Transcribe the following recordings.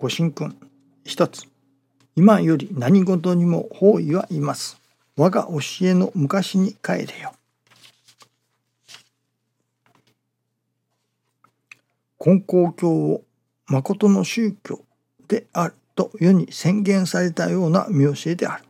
ご神君。一つ。今より何事にも方位はいます。我が教えの昔に帰れよ。根高教を誠の宗教であると世に宣言されたような見教えである。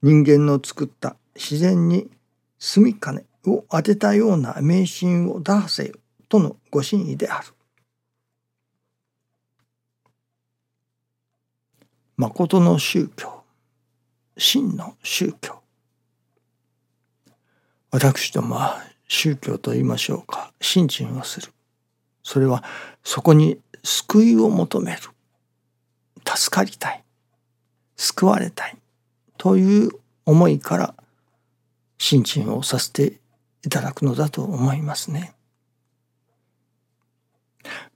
人間の作った自然に住み金を当てたような迷信を打破せよとのご真意である。誠の宗教。真の宗教。私どもは宗教と言いましょうか。信心をする。それはそこに救いを求める。助かりたい。救われたい。という思いから信心をさせていただくのだと思いますね。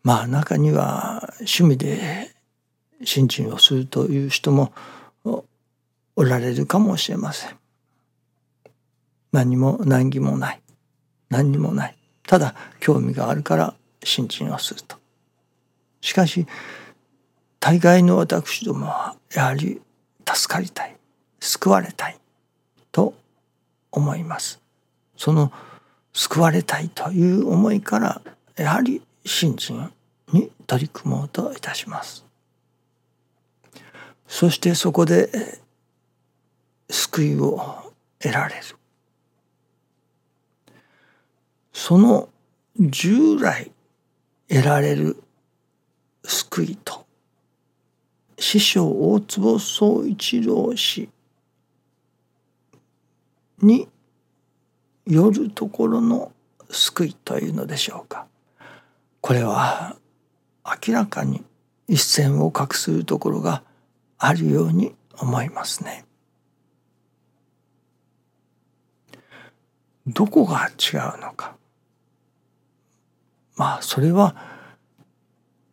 まあ中には趣味で信心をするという人もおられるかもしれません。何も難儀もない何にもないただ興味があるから信心をすると。しかし大概の私どもはやはり助かりたい救われたいと思います。その救われたいという思いからやはり信心に取り組もうといたします。そしてそこで救いを得られる。その従来得られる救いと師匠大坪宗一郎氏によるところの救いというのでしょうかこれは明らかに一線を画するところがあるように思いますね。どこが違うのかまあそれは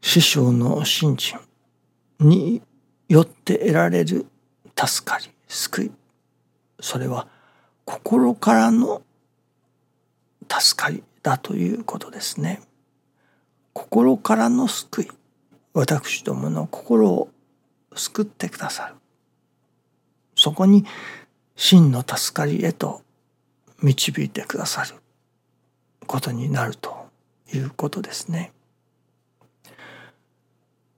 師匠の信心によって得られる助かり救いそれは心からの助かりだということですね。心からの救い私どもの心を救ってくださる。そこに真の助かりへと導いてくださる。ことになるということですね。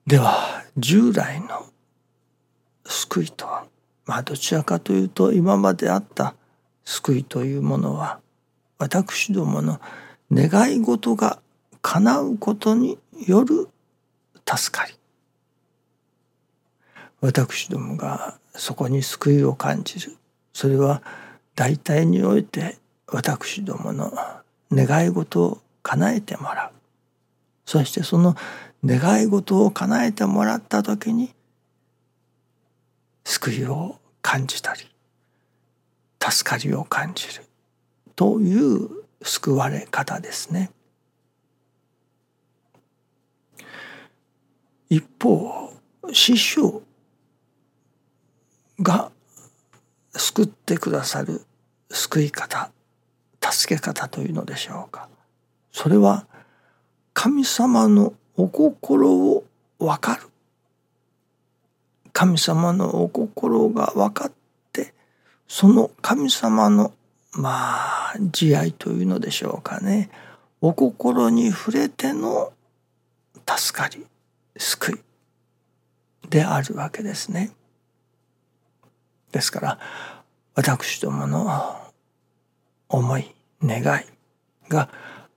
では従来の救いとはまあどちらかというと今まであった救いというものは私どもの願い事が叶うことによる助かり。私どもがそこに救いを感じるそれは大体において私どもの願い事を叶えてもらうそしてその願い事を叶えてもらった時に救いを感じたり助かりを感じるという救われ方ですね。一方師匠が救ってくださる救い方助け方というのでしょうか。それは神様のお心を分かる。神様のお心が分かってその神様のまあ慈愛というのでしょうかね。お心に触れての助かり救いであるわけですね。ですから私どもの思い願いが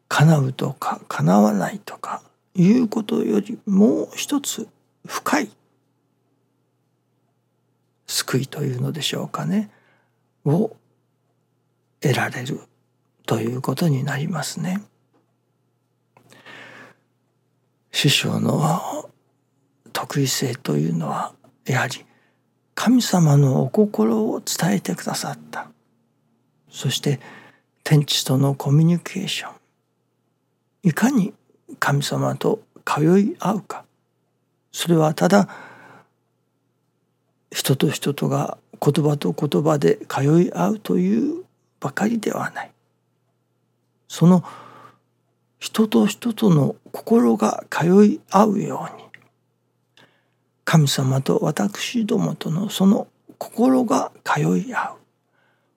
叶うとか叶わないとかいうことよりもう一つ深い救いというのでしょうかねを得られるということになりますね。師匠の得意性というのはやはり神様のお心を伝えてくださった。そして天地とのコミュニケーション。いかに神様と通い合うか。それはただ人と人とが言葉と言葉で通い合うというばかりではない。その人と人との心が通い合うように。神様と私どもとのその心が通い合う。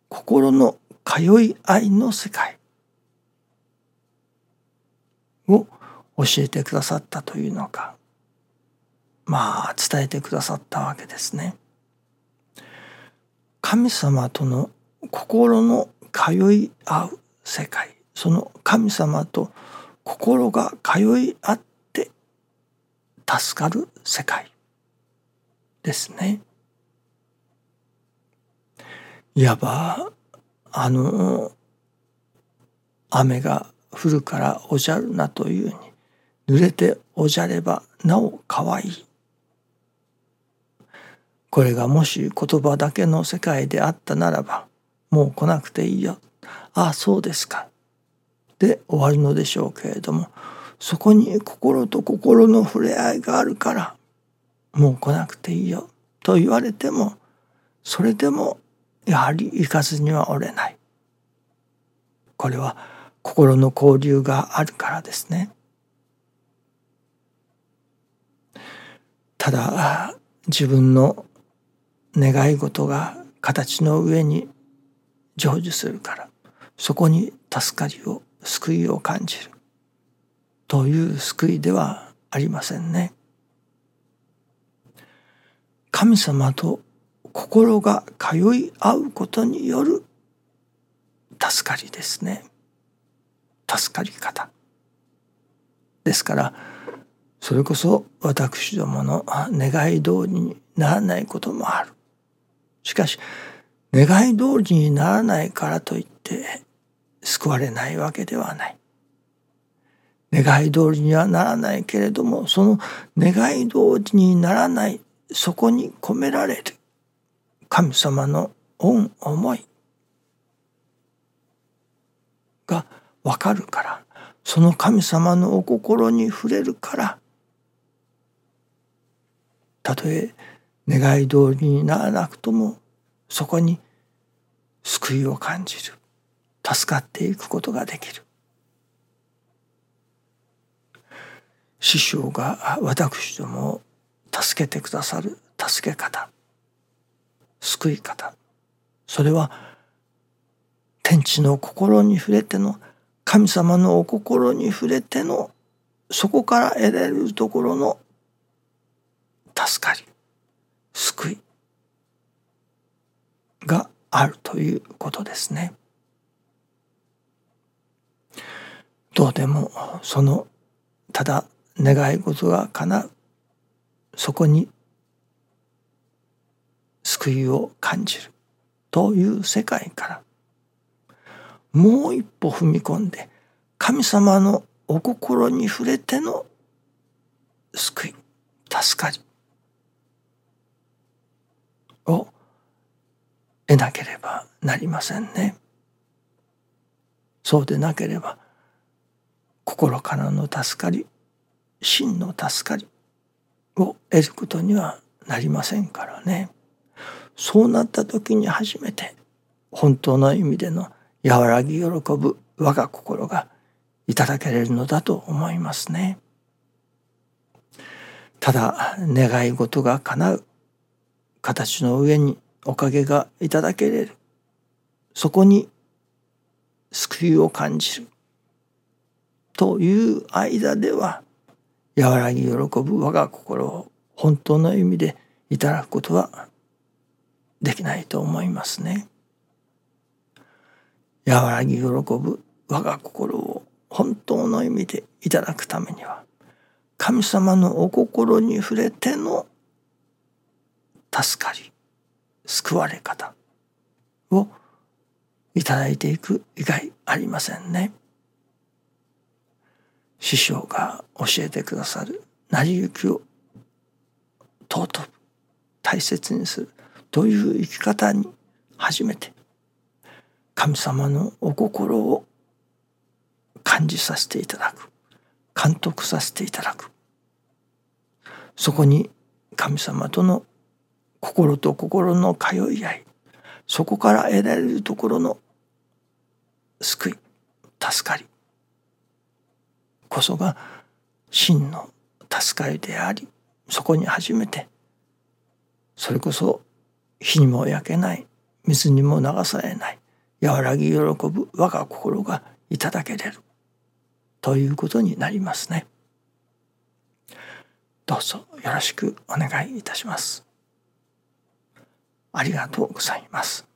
心の通い合いの世界。を教えてくださったというのか。まあ伝えてくださったわけですね。神様との心の通い合う世界。その神様と心が通い合って助かる世界。ですね。いわばあの雨が降るからおじゃるなというに濡れておじゃればなおかわい。いこれがもし言葉だけの世界であったならばもう来なくていいよ。ああそうですか。で終わるのでしょうけれどもそこに心と心の触れ合いがあるからもう来なくていいよと言われてもそれでもやはり行かずにはおれない。これは心の交流があるからですね。ただ自分の願い事が形の上に成就するからそこに助かりを救いを感じる。という救いではありませんね。神様と心が通い合うことによる助かりですね。助かり方。ですからそれこそ私どもの願い通りにならないこともある。しかし願い通りにならないからといって救われないわけではない。願い通りにはならないけれどもその願い通りにならないそこに込められる。神様の恩思い。がわかるから。その神様のお心に触れるから。たとえ願い通りにならなくともそこに救いを感じる。助かっていくことができる。師匠が私ども助けてくださる助け方救い方それは天地の心に触れての神様のお心に触れてのそこから得られるところの助かり救いがあるということですね。どうでもそのただ願い事が叶うそこに救いを感じるという世界からもう一歩踏み込んで神様のお心に触れての救い助かりを得なければなりませんね。そうでなければ心からの助かり真の助かりを得ることにはなりませんからね。そうなった時に初めて本当の意味での和らぎ喜ぶ我が心がいただけれるのだと思いますね。ただ願い事が叶う形の上におかげがいただけれる。そこに救いを感じる。という間では和らぎ喜ぶ我が心を本当の意味でいただくことはできないと思いますね。和らぎ喜ぶ我が心を本当の意味でいただくためには神様のお心に触れての助かり救われ方をいただいていく以外ありませんね。師匠が教えてくださる成り行きを尊く大切にする。という生き方に初めて神様のお心を感じさせていただく。監督させていただく。そこに神様との心と心の通い合い。そこから得られるところの救い。助かり。こそが真の助かりでありそこに初めてそれこそ火にも焼けない水にも流されない和らぎ喜ぶ我が心がいただけれるということになりますね。どうぞよろしくお願いいたします。ありがとうございます。